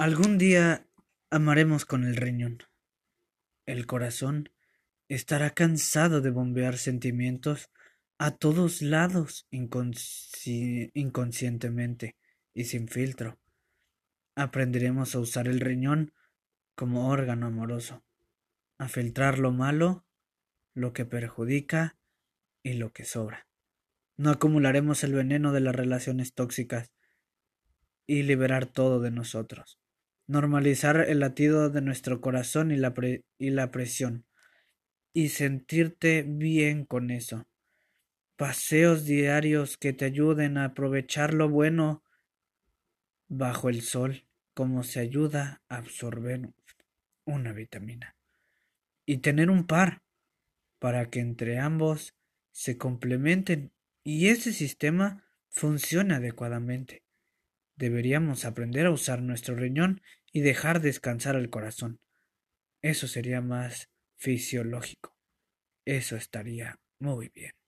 Algún día amaremos con el riñón. El corazón estará cansado de bombear sentimientos a todos lados inconscientemente y sin filtro. Aprenderemos a usar el riñón como órgano amoroso, a filtrar lo malo, lo que perjudica y lo que sobra. No acumularemos el veneno de las relaciones tóxicas y liberar todo de nosotros. Normalizar el latido de nuestro corazón y la, y la presión. Y sentirte bien con eso. Paseos diarios que te ayuden a aprovechar lo bueno bajo el sol, como se ayuda a absorber una vitamina. Y tener un par para que entre ambos se complementen y ese sistema funcione adecuadamente. Deberíamos aprender a usar nuestro riñón y dejar descansar al corazón. Eso sería más fisiológico. Eso estaría muy bien.